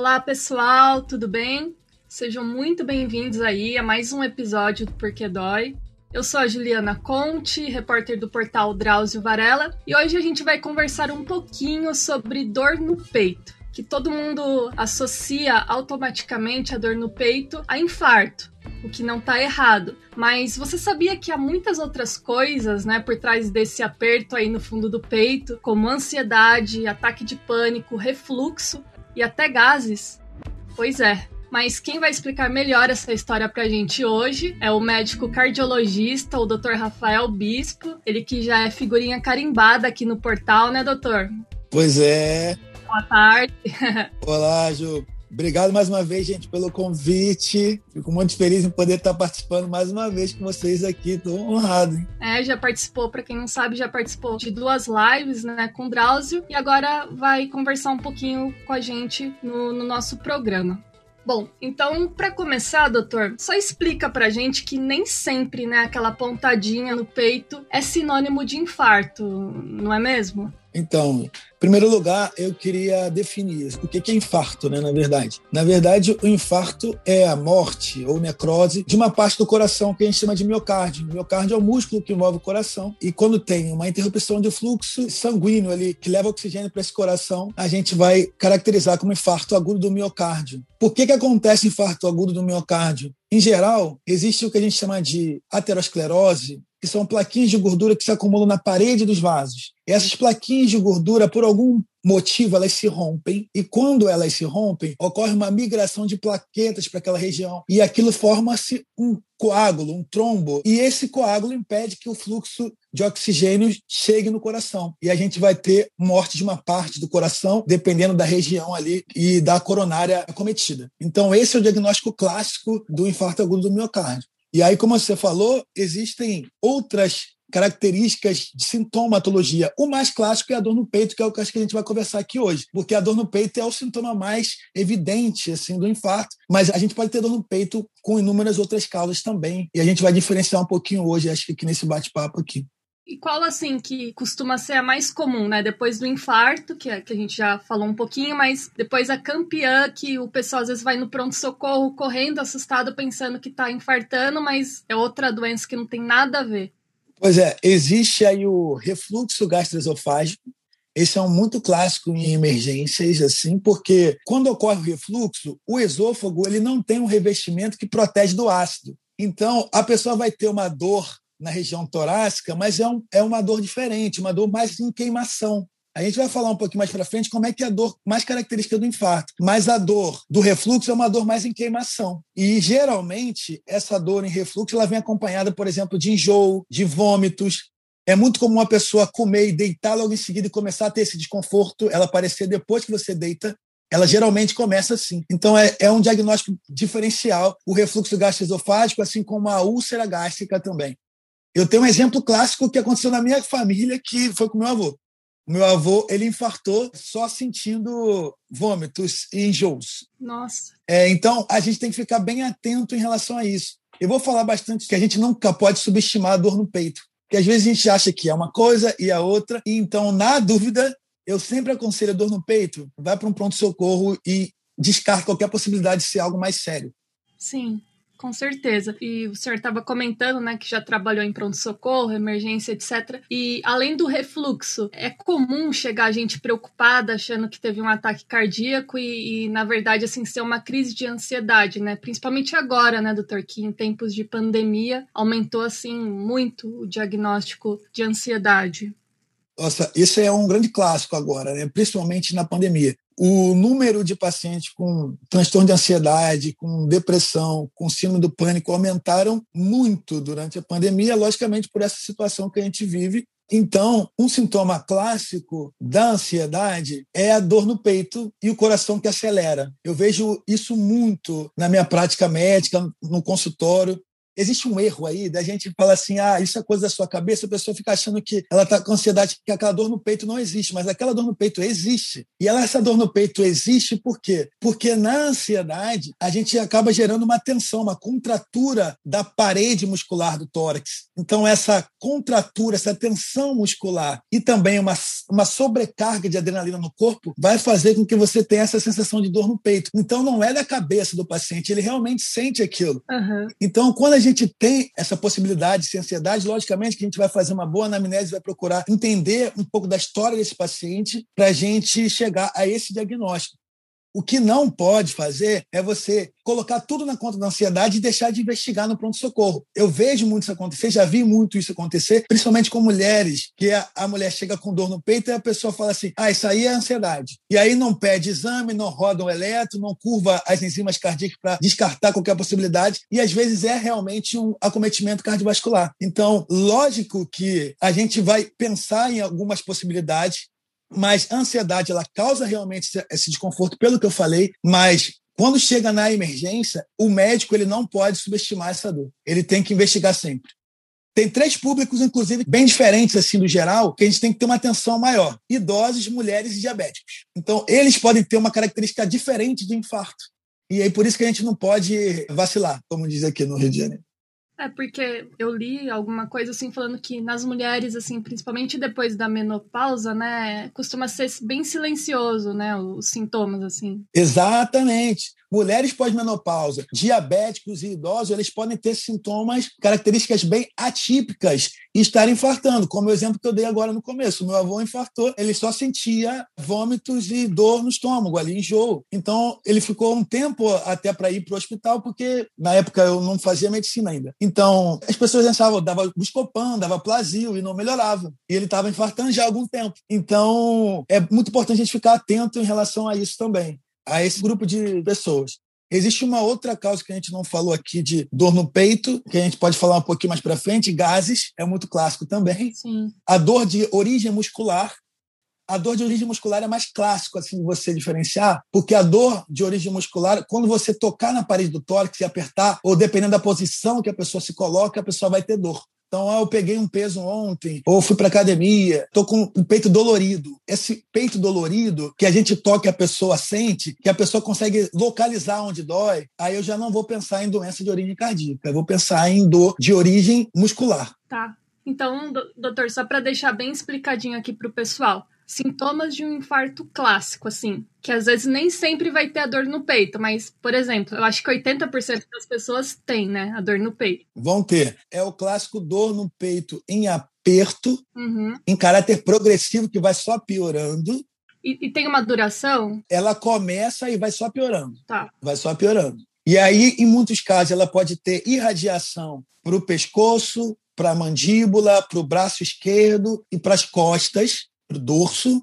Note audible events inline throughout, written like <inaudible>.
Olá, pessoal, tudo bem? Sejam muito bem-vindos aí a mais um episódio do Porquê Dói. Eu sou a Juliana Conte, repórter do portal Drauzio Varela, e hoje a gente vai conversar um pouquinho sobre dor no peito, que todo mundo associa automaticamente a dor no peito a infarto o que não tá errado. Mas você sabia que há muitas outras coisas, né, por trás desse aperto aí no fundo do peito, como ansiedade, ataque de pânico, refluxo e até gases? Pois é. Mas quem vai explicar melhor essa história pra gente hoje é o médico cardiologista, o Dr. Rafael Bispo, ele que já é figurinha carimbada aqui no portal, né, doutor? Pois é. Boa tarde. <laughs> Olá, Ju. Obrigado mais uma vez, gente, pelo convite. Fico muito feliz em poder estar participando mais uma vez com vocês aqui. Estou honrado. Hein? É, já participou, para quem não sabe, já participou de duas lives né, com o Drauzio e agora vai conversar um pouquinho com a gente no, no nosso programa. Bom, então, para começar, doutor, só explica pra gente que nem sempre, né, aquela pontadinha no peito é sinônimo de infarto, não é mesmo? Então, primeiro lugar, eu queria definir o que é infarto, né, na verdade. Na verdade, o infarto é a morte ou necrose de uma parte do coração que a gente chama de miocárdio. O miocárdio é o músculo que envolve o coração e quando tem uma interrupção de fluxo sanguíneo ali que leva oxigênio para esse coração, a gente vai caracterizar como infarto agudo do miocárdio. Por que que acontece infarto agudo do miocárdio? Em geral, existe o que a gente chama de aterosclerose, que são plaquinhas de gordura que se acumulam na parede dos vasos. E essas plaquinhas de gordura, por algum motivo, elas se rompem, e quando elas se rompem, ocorre uma migração de plaquetas para aquela região, e aquilo forma-se um coágulo, um trombo, e esse coágulo impede que o fluxo de oxigênio chegue no coração. E a gente vai ter morte de uma parte do coração, dependendo da região ali e da coronária acometida. Então, esse é o diagnóstico clássico do infarto agudo do miocárdio. E aí, como você falou, existem outras características de sintomatologia. O mais clássico é a dor no peito, que é o que acho que a gente vai conversar aqui hoje, porque a dor no peito é o sintoma mais evidente assim do infarto, mas a gente pode ter dor no peito com inúmeras outras causas também, e a gente vai diferenciar um pouquinho hoje, acho que aqui nesse bate-papo aqui. E qual, assim, que costuma ser a mais comum, né? Depois do infarto, que, é, que a gente já falou um pouquinho, mas depois a campeã, que o pessoal às vezes vai no pronto-socorro correndo, assustado, pensando que tá infartando, mas é outra doença que não tem nada a ver. Pois é, existe aí o refluxo gastroesofágico. Esse é um muito clássico em emergências, assim, porque quando ocorre o refluxo, o esôfago ele não tem um revestimento que protege do ácido. Então, a pessoa vai ter uma dor na região torácica, mas é, um, é uma dor diferente, uma dor mais em queimação. A gente vai falar um pouquinho mais para frente como é que é a dor mais característica do infarto. Mas a dor do refluxo é uma dor mais em queimação. E geralmente essa dor em refluxo ela vem acompanhada, por exemplo, de enjoo, de vômitos. É muito comum uma pessoa comer e deitar logo em seguida e começar a ter esse desconforto, ela aparecer depois que você deita. Ela geralmente começa assim. Então, é, é um diagnóstico diferencial o refluxo gastroesofágico, assim como a úlcera gástrica também. Eu tenho um exemplo clássico que aconteceu na minha família, que foi com meu avô. Meu avô, ele infartou só sentindo vômitos e enjoos. Nossa. É, então, a gente tem que ficar bem atento em relação a isso. Eu vou falar bastante que a gente nunca pode subestimar a dor no peito. Porque às vezes a gente acha que é uma coisa e a outra. E então, na dúvida, eu sempre aconselho a dor no peito, vai para um pronto-socorro e descarta qualquer possibilidade de ser algo mais sério. Sim. Com certeza. E o senhor estava comentando, né, que já trabalhou em pronto-socorro, emergência, etc. E além do refluxo, é comum chegar a gente preocupada, achando que teve um ataque cardíaco e, e, na verdade, assim, ser uma crise de ansiedade, né? Principalmente agora, né, doutor, que em tempos de pandemia aumentou, assim, muito o diagnóstico de ansiedade. Nossa, isso é um grande clássico agora, né? principalmente na pandemia o número de pacientes com transtorno de ansiedade, com depressão, com síndrome do pânico aumentaram muito durante a pandemia, logicamente por essa situação que a gente vive. Então, um sintoma clássico da ansiedade é a dor no peito e o coração que acelera. Eu vejo isso muito na minha prática médica, no consultório existe um erro aí da gente falar assim, ah, isso é coisa da sua cabeça, a pessoa fica achando que ela está com ansiedade, que aquela dor no peito não existe, mas aquela dor no peito existe. E ela, essa dor no peito existe por quê? Porque na ansiedade a gente acaba gerando uma tensão, uma contratura da parede muscular do tórax. Então essa contratura, essa tensão muscular e também uma, uma sobrecarga de adrenalina no corpo vai fazer com que você tenha essa sensação de dor no peito. Então, não é da cabeça do paciente, ele realmente sente aquilo. Uhum. Então, quando a gente tem essa possibilidade de ansiedade, logicamente que a gente vai fazer uma boa anamnese, vai procurar entender um pouco da história desse paciente para a gente chegar a esse diagnóstico. O que não pode fazer é você colocar tudo na conta da ansiedade e deixar de investigar no pronto-socorro. Eu vejo muito isso acontecer, já vi muito isso acontecer, principalmente com mulheres, que a, a, mulher chega com dor no peito e a pessoa fala assim: ah, isso aí é ansiedade. E aí não pede exame, não roda o eletro, não curva as enzimas cardíacas para descartar qualquer possibilidade, e às vezes é realmente um acometimento cardiovascular. Então, lógico que a gente vai pensar em algumas possibilidades, mas a ansiedade ela causa realmente esse desconforto, pelo que eu falei, mas quando chega na emergência, o médico ele não pode subestimar essa dor. Ele tem que investigar sempre. Tem três públicos, inclusive, bem diferentes assim do geral, que a gente tem que ter uma atenção maior: idosos, mulheres e diabéticos. Então, eles podem ter uma característica diferente de infarto. E aí por isso que a gente não pode vacilar, como diz aqui no Rio de Janeiro. É porque eu li alguma coisa assim falando que nas mulheres, assim, principalmente depois da menopausa, né, costuma ser bem silencioso, né, os sintomas, assim. Exatamente. Mulheres pós-menopausa, diabéticos e idosos, eles podem ter sintomas, características bem atípicas e estar infartando, como o exemplo que eu dei agora no começo. Meu avô infartou, ele só sentia vômitos e dor no estômago, ali enjoo. Então, ele ficou um tempo até para ir para o hospital, porque na época eu não fazia medicina ainda. Então, as pessoas pensavam, dava buscopan, dava plasio e não melhorava. E ele estava infartando já há algum tempo. Então, é muito importante a gente ficar atento em relação a isso também a esse grupo de pessoas. Existe uma outra causa que a gente não falou aqui de dor no peito, que a gente pode falar um pouquinho mais para frente, gases, é muito clássico também. Sim. A dor de origem muscular. A dor de origem muscular é mais clássico assim de você diferenciar, porque a dor de origem muscular, quando você tocar na parede do tórax e apertar, ou dependendo da posição que a pessoa se coloca, a pessoa vai ter dor. Então, ah, eu peguei um peso ontem, ou fui para academia, estou com um peito dolorido. Esse peito dolorido, que a gente toca e a pessoa sente, que a pessoa consegue localizar onde dói, aí eu já não vou pensar em doença de origem cardíaca, eu vou pensar em dor de origem muscular. Tá. Então, doutor, só para deixar bem explicadinho aqui para o pessoal, sintomas de um infarto clássico, assim, que às vezes nem sempre vai ter a dor no peito, mas, por exemplo, eu acho que 80% das pessoas têm, né, a dor no peito. Vão ter. É o clássico dor no peito em aperto, uhum. em caráter progressivo, que vai só piorando. E, e, tem uma duração? Ela começa e vai só piorando. Tá. Vai só piorando. E aí, em muitos casos, ela pode ter irradiação para o pescoço, para a mandíbula, para o braço esquerdo e para as costas para o dorso.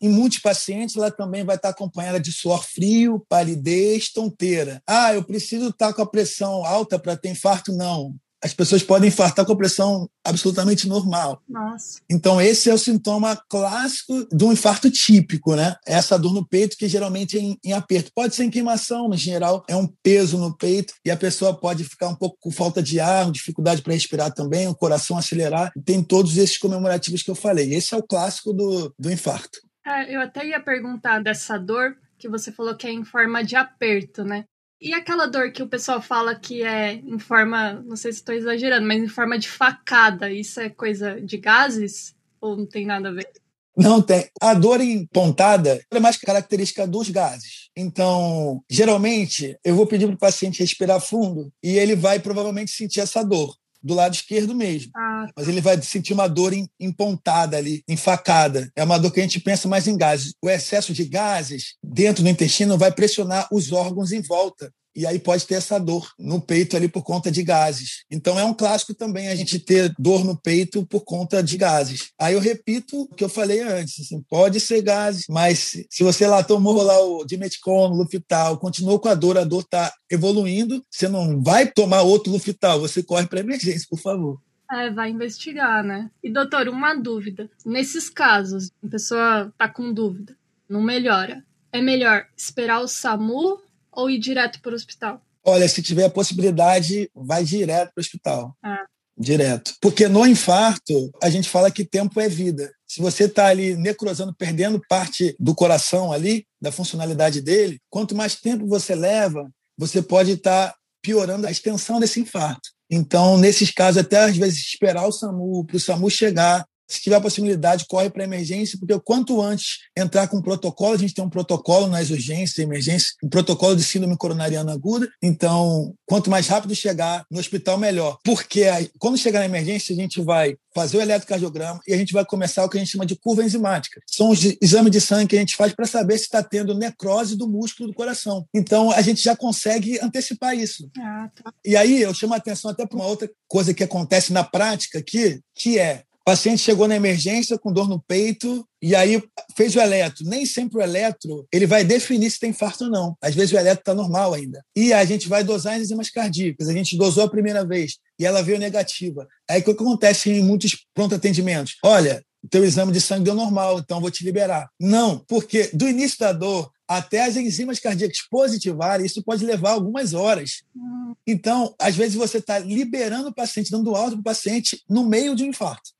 Em muitos pacientes, ela também vai estar acompanhada de suor frio, palidez, tonteira. Ah, eu preciso estar com a pressão alta para ter infarto? Não as pessoas podem infartar com pressão absolutamente normal. Nossa. Então, esse é o sintoma clássico de um infarto típico, né? Essa dor no peito, que geralmente é em, em, aperto. Pode ser em queimação, mas, em geral, é um peso no peito e a pessoa pode ficar um pouco com falta de ar, dificuldade para respirar também, o coração acelerar. Tem todos esses comemorativos que eu falei. Esse é o clássico do, do infarto. É, eu até ia perguntar dessa dor que você falou que é em forma de aperto, né? E aquela dor que o pessoal fala que é em forma, não sei se estou exagerando, mas em forma de facada, isso é coisa de gases? Ou não tem nada a ver? Não tem. A dor em pontada é mais característica dos gases. Então, geralmente, eu vou pedir para o paciente respirar fundo e ele vai provavelmente sentir essa dor do lado esquerdo mesmo. Ah. Mas ele vai sentir uma dor em, empontada ali, enfacada. É uma dor que a gente pensa mais em gases. O excesso de gases dentro do intestino vai pressionar os órgãos em volta e aí pode ter essa dor no peito ali por conta de gases. Então é um clássico também a gente ter dor no peito por conta de gases. Aí eu repito o que eu falei antes, assim, pode ser gases, mas se você lá tomou lá o dimeticon, Lufital, continuou com a dor, a dor está evoluindo, você não vai tomar outro Lufital, você corre para emergência, por favor. É, vai investigar, né? E doutor, uma dúvida. Nesses casos, a pessoa tá com dúvida, não melhora. É melhor esperar o SAMU ou ir direto para o hospital? Olha, se tiver a possibilidade, vai direto para o hospital. Ah. Direto. Porque no infarto, a gente fala que tempo é vida. Se você está ali necrosando, perdendo parte do coração ali, da funcionalidade dele, quanto mais tempo você leva, você pode estar tá piorando a extensão desse infarto. Então, nesses casos, até às vezes esperar o SAMU, para o SAMU chegar, se tiver a possibilidade, corre para a emergência, porque quanto antes entrar com um protocolo, a gente tem um protocolo nas urgências, emergência, um protocolo de síndrome coronariana aguda. Então, quanto mais rápido chegar no hospital, melhor. Porque quando chegar na emergência, a gente vai fazer o eletrocardiograma e a gente vai começar o que a gente chama de curva enzimática. São os exames de sangue que a gente faz para saber se está tendo necrose do músculo do coração. Então, a gente já consegue antecipar isso. Ah, tá. E aí, eu chamo a atenção até para uma outra coisa que acontece na prática aqui, que é o paciente chegou na emergência com dor no peito e aí fez o eletro. Nem sempre o eletro ele vai definir se tem infarto ou não. Às vezes o eletro está normal ainda. E a gente vai dosar as enzimas cardíacas. A gente dosou a primeira vez e ela veio negativa. Aí o que acontece em muitos pronto atendimentos? Olha, teu exame de sangue deu normal, então vou te liberar. Não, porque do início da dor até as enzimas cardíacas positivarem, isso pode levar algumas horas. Hum. Então, às vezes você está liberando o paciente, dando alta para o paciente no meio de um infarto.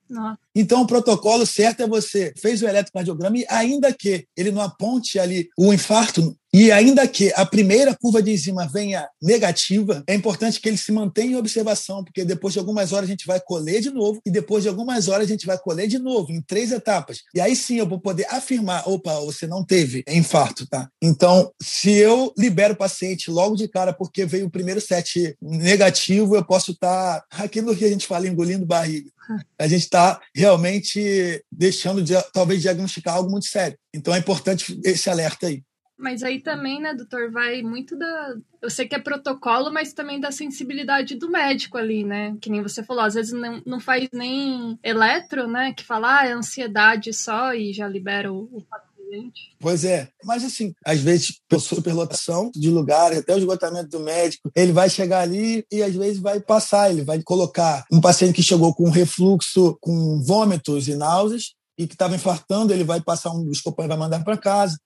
Então, o protocolo certo é você fez o eletrocardiograma e, ainda que ele não aponte ali o infarto, e ainda que a primeira curva de enzima venha negativa, é importante que ele se mantenha em observação, porque depois de algumas horas a gente vai colher de novo, e depois de algumas horas a gente vai colher de novo, em três etapas. E aí sim eu vou poder afirmar: opa, você não teve infarto, tá? Então, se eu libero o paciente logo de cara porque veio o primeiro set negativo, eu posso estar, tá, aquilo que a gente fala, engolindo barriga. <laughs> A gente está realmente deixando de talvez diagnosticar algo muito sério. Então é importante esse alerta aí. Mas aí também, né, doutor, vai muito da. Eu sei que é protocolo, mas também da sensibilidade do médico ali, né? Que nem você falou, às vezes não, não faz nem eletro, né? Que fala, ah, é ansiedade só e já libera o, o Pois é, mas assim, às vezes, por superlotação de lugares, até o esgotamento do médico, ele vai chegar ali e às vezes vai passar, ele vai colocar um paciente que chegou com refluxo, com vômitos e náuseas, e que estava infartando, ele vai passar um escopão e vai mandar para casa.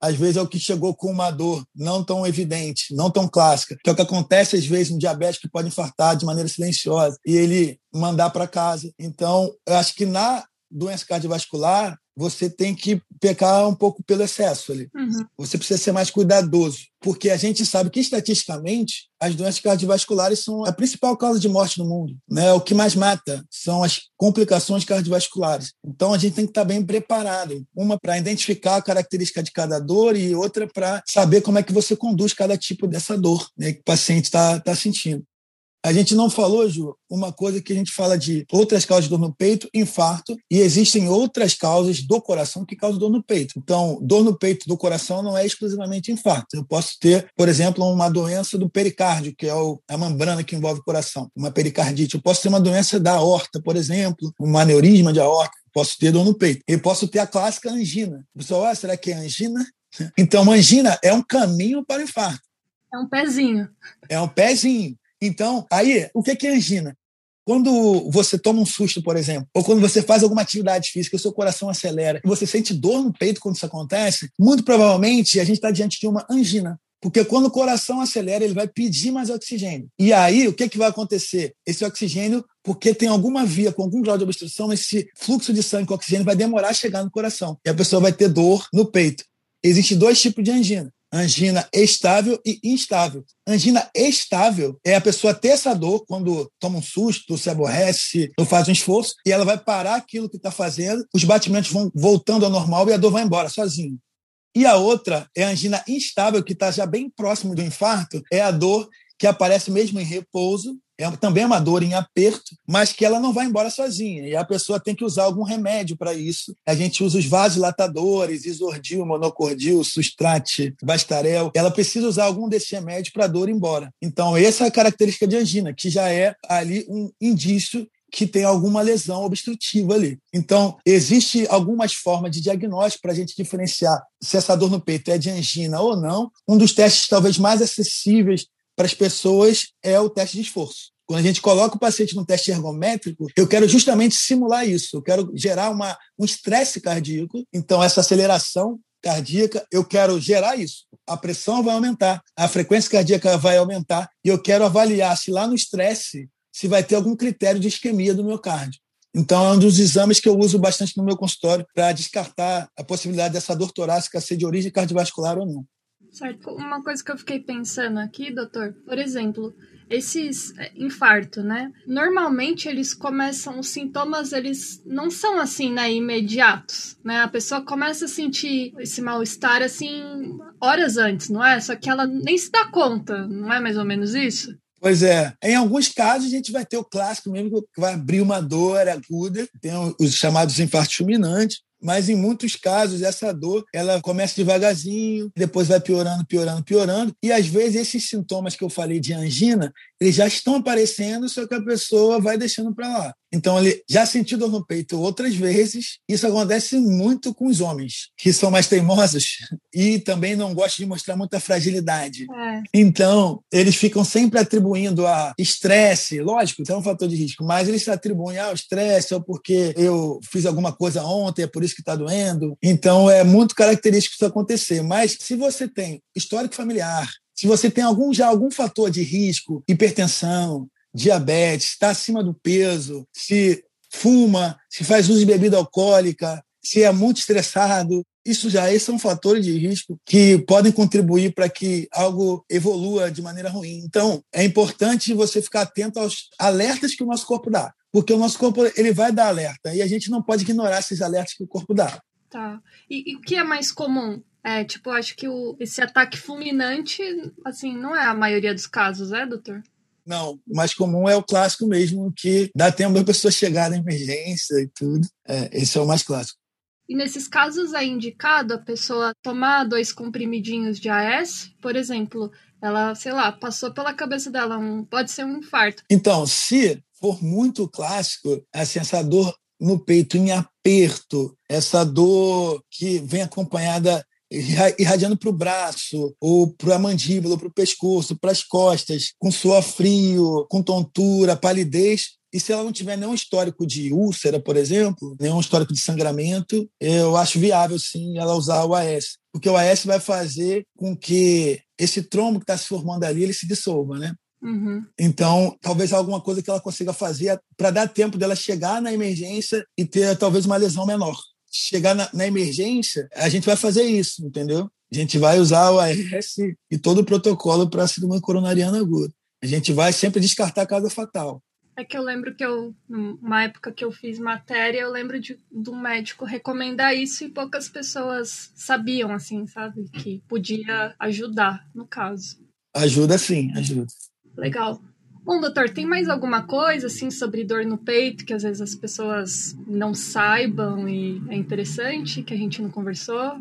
Às vezes é o que chegou com uma dor não tão evidente, não tão clássica, que é o que acontece às vezes no diabético que pode infartar de maneira silenciosa e ele mandar para casa. Então, eu acho que na doença cardiovascular, você tem que pecar um pouco pelo excesso ali. Uhum. Você precisa ser mais cuidadoso, porque a gente sabe que estatisticamente as doenças cardiovasculares são a principal causa de morte no mundo, né? O que mais mata são as complicações cardiovasculares. Então a gente tem que estar bem preparado, uma para identificar a característica de cada dor e outra para saber como é que você conduz cada tipo dessa dor né, que o paciente está tá sentindo. A gente não falou, Ju, uma coisa que a gente fala de outras causas de dor no peito, infarto, e existem outras causas do coração que causam dor no peito. Então, dor no peito do coração não é exclusivamente infarto. Eu posso ter, por exemplo, uma doença do pericárdio, que é a membrana que envolve o coração, uma pericardite. Eu posso ter uma doença da aorta, por exemplo, um aneurisma de aorta. Posso ter dor no peito. E posso ter a clássica angina. O pessoal, ah, será que é angina? <laughs> Então, angina é um caminho para o infarto. É um pezinho. É um pezinho. Então, aí, o que é angina? Quando você toma um susto, por exemplo, ou quando você faz alguma atividade física, o seu coração acelera e você sente dor no peito quando isso acontece, muito provavelmente a gente está diante de uma angina. Porque quando o coração acelera, ele vai pedir mais oxigênio. E aí, o que, que vai acontecer? Esse oxigênio, porque tem alguma via com algum grau de obstrução, esse fluxo de sangue com oxigênio vai demorar a chegar no coração. E a pessoa vai ter dor no peito. Existem dois tipos de angina angina estável e instável. Angina estável é a pessoa ter essa dor quando toma um susto, se aborrece, ou faz um esforço, e ela vai parar aquilo que está fazendo, os batimentos vão voltando ao normal e a dor vai embora sozinho. E a outra é a angina instável, que está já bem próximo do infarto, é a dor que aparece mesmo em repouso, é também é uma dor em aperto, mas que ela não vai embora sozinha. E a pessoa tem que usar algum remédio para isso. A gente usa os vasodilatadores, isordil, monocordil, sustrate, bastarel. Ela precisa usar algum desse remédio para a dor ir embora. Então, essa é a característica de angina, que já é ali um indício que tem alguma lesão obstrutiva ali. Então, existe algumas formas de diagnóstico para a gente diferenciar se essa dor no peito é de angina ou não. Um dos testes talvez mais acessíveis para as pessoas é o teste de esforço. Quando a gente coloca o paciente no teste ergométrico, eu quero justamente simular isso. Eu quero gerar uma, um estresse cardíaco. Então, essa aceleração cardíaca, eu quero gerar isso. A pressão vai aumentar, a frequência cardíaca vai aumentar, e eu quero avaliar se lá no estresse se vai ter algum critério de isquemia do miocárdio. Então, é um dos exames que eu uso bastante no meu consultório para descartar a possibilidade dessa dor torácica ser de origem cardiovascular ou não. Certo. Uma coisa que eu fiquei pensando aqui, doutor, por exemplo, esses é, infarto, né? Normalmente eles começam, os sintomas eles não são assim, né, imediatos, né? A pessoa começa a sentir esse mal-estar assim horas antes, não é? Só que ela nem se dá conta, não é mais ou menos isso? Pois é. Em alguns casos, a gente vai ter o clássico mesmo, que vai abrir uma dor aguda, tem os chamados infartos fulminantes, mas em muitos casos essa dor ela começa devagarzinho, depois vai piorando, piorando, piorando, e às vezes esses sintomas que eu falei de angina, eles já estão aparecendo, só que a pessoa vai deixando para lá. Então, ele já sentiu dor no peito outras vezes. Isso acontece muito com os homens, que são mais teimosos <laughs> e também não gostam de mostrar muita fragilidade. É. Então, eles ficam sempre atribuindo a estresse, lógico, isso é um fator de risco, mas eles atribuem ao estresse ou porque eu fiz alguma coisa ontem, é por isso que está doendo. Então, é muito característico isso acontecer. Mas se você tem histórico familiar, se você tem algum já algum fator de risco, hipertensão, diabetes, está acima do peso, se fuma, se faz uso de bebida alcoólica, se é muito estressado, isso já esses são fatores de risco que podem contribuir para que algo evolua de maneira ruim. Então, é importante você ficar atento aos alertas que o nosso corpo dá, porque o nosso corpo ele vai dar alerta e a gente não pode ignorar esses alertas que o corpo dá. Tá. E, e o que é mais comum? É, tipo, acho que o, esse ataque fulminante, assim, não é a maioria dos casos, é, doutor? Não, o mais comum é o clássico mesmo, que dá tempo da pessoa chegar na emergência e tudo. É, esse é o mais clássico. E nesses casos é indicado a pessoa tomar dois comprimidinhos de AS, por exemplo, ela, sei lá, passou pela cabeça dela, um, pode ser um infarto. Então, se for muito clássico, assim, essa dor no peito em aperto, essa dor que vem acompanhada irradiando para o braço, ou para a mandíbula, para o pescoço, para as costas, com suor frio, com tontura, palidez. E se ela não tiver nenhum histórico de úlcera, por exemplo, nenhum histórico de sangramento, eu acho viável sim ela usar o AS. Porque o AS vai fazer com que esse trombo que está se formando ali ele se dissolva, né? Uhum. Então, talvez alguma coisa que ela consiga fazer para dar tempo dela chegar na emergência e ter talvez uma lesão menor chegar na, na, emergência, a gente vai fazer isso, entendeu? A gente vai usar o AS e todo o protocolo para a síndrome coronariana aguda. A gente vai sempre descartar a causa fatal. É que eu lembro que eu, numa época que eu fiz matéria, eu lembro de, de um médico recomendar isso e poucas pessoas sabiam, assim, sabe? Que podia ajudar, no caso. Ajuda sim, ajuda. Legal. Bom, doutor, tem mais alguma coisa assim sobre dor no peito que às vezes as pessoas não saibam e é interessante que a gente não conversou?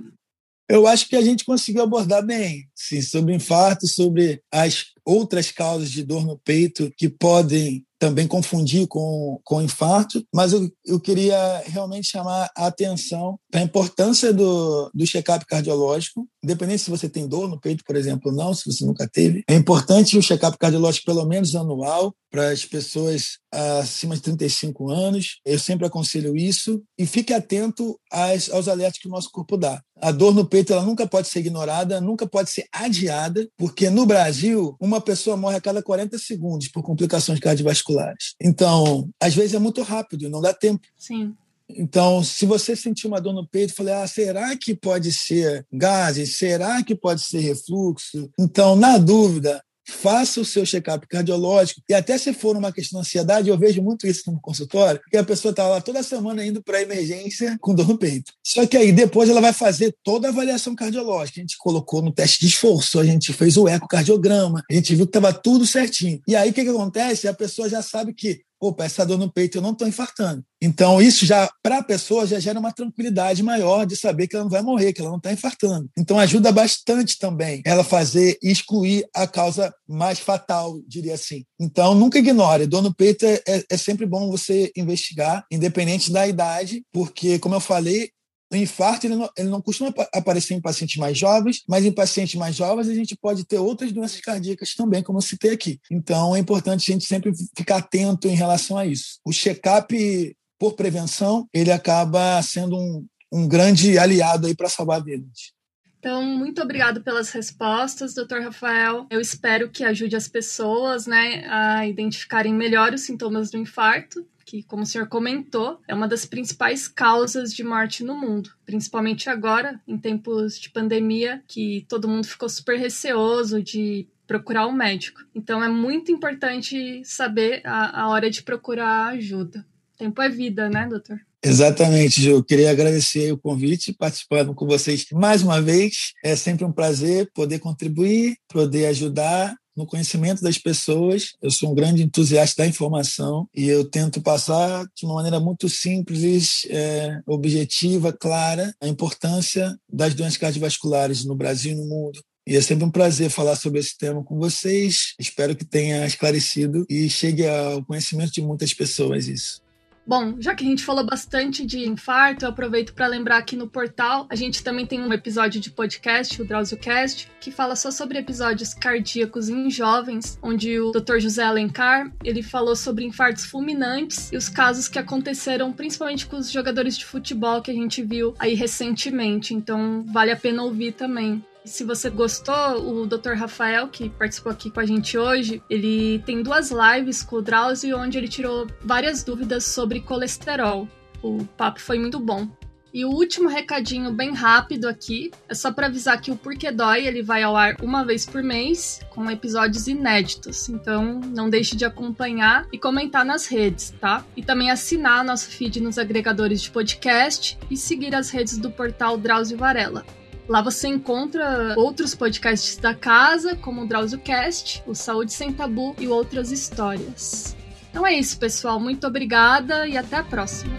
Eu acho que a gente conseguiu abordar bem, sim, sobre infarto, sobre as outras causas de dor no peito que podem também confundir com, com infarto, mas eu, eu queria realmente chamar a atenção para a importância do, do check-up cardiológico, independente se você tem dor no peito, por exemplo, ou não, se você nunca teve. É importante o check-up cardiológico pelo menos anual para as pessoas acima de 35 anos. Eu sempre aconselho isso. E fique atento às, aos alertas que o nosso corpo dá. A dor no peito ela nunca pode ser ignorada, nunca pode ser adiada, porque no Brasil, uma pessoa morre a cada 40 segundos por complicações cardiovasculares. Então, às vezes é muito rápido, não dá tempo. Sim. Então, se você sentir uma dor no peito, falei, ah, será que pode ser gases? Será que pode ser refluxo? Então, na dúvida, faça o seu check-up cardiológico. E até se for uma questão de ansiedade, eu vejo muito isso no consultório, que a pessoa está lá toda semana indo para emergência com dor no peito. Só que aí depois ela vai fazer toda a avaliação cardiológica. A gente colocou no teste de esforço, a gente fez o ecocardiograma, a gente viu que estava tudo certinho. E aí o que, que acontece? A pessoa já sabe que opa, essa dor no peito eu não estou infartando. Então, isso já, para a pessoa, já gera uma tranquilidade maior de saber que ela não vai morrer, que ela não está infartando. Então, ajuda bastante também ela fazer excluir a causa mais fatal, diria assim. Então, nunca ignore. Dor no peito é, é, é sempre bom você investigar, independente da idade, porque, como eu falei, o infarto ele não, ele não costuma aparecer em pacientes mais jovens, mas em pacientes mais jovens a gente pode ter outras doenças cardíacas também, como eu citei aqui. Então é importante a gente sempre ficar atento em relação a isso. O check-up por prevenção, ele acaba sendo um, um grande aliado aí para salvar vidas. Então, muito obrigado pelas respostas, doutor Rafael. Eu espero que ajude as pessoas né, a identificarem melhor os sintomas do infarto que, como o senhor comentou, é uma das principais causas de morte no mundo, principalmente agora, em tempos de pandemia, que todo mundo ficou super receoso de procurar um médico. Então é muito importante saber a, a hora de procurar ajuda. Tempo é vida, né, doutor? Exatamente, Ju. Queria agradecer o convite, participando com vocês mais uma vez. É sempre um prazer poder contribuir, poder ajudar no conhecimento das pessoas. Eu sou um grande entusiasta da informação e eu tento passar de uma maneira muito simples, é, objetiva, clara, a importância das doenças cardiovasculares no Brasil e no mundo. E é sempre um prazer falar sobre esse tema com vocês. Espero que tenha esclarecido e chegue ao conhecimento de muitas pessoas isso. Bom, já que a gente falou bastante de infarto, eu aproveito para lembrar aqui no portal, a gente também tem um episódio de podcast, o DrauzioCast, que fala só sobre episódios cardíacos em jovens, onde o Dr. José Alencar, ele falou sobre infartos fulminantes e os casos que aconteceram principalmente com os jogadores de futebol que a gente viu aí recentemente, então vale a pena ouvir também. Se você gostou, o Dr. Rafael, que participou aqui com a gente hoje, ele tem duas lives com o Drauzio, onde ele tirou várias dúvidas sobre colesterol. O papo foi muito bom. E o último recadinho bem rápido aqui é só para avisar que o Porquê Dói ele vai ao ar uma vez por mês com episódios inéditos. Então não deixe de acompanhar e comentar nas redes, tá? E também assinar nosso feed nos agregadores de podcast e seguir as redes do portal Drauzio Varela. Lá você encontra outros podcasts da casa, como o DrauzioCast, o Saúde Sem Tabu e outras histórias. Então é isso, pessoal. Muito obrigada e até a próxima.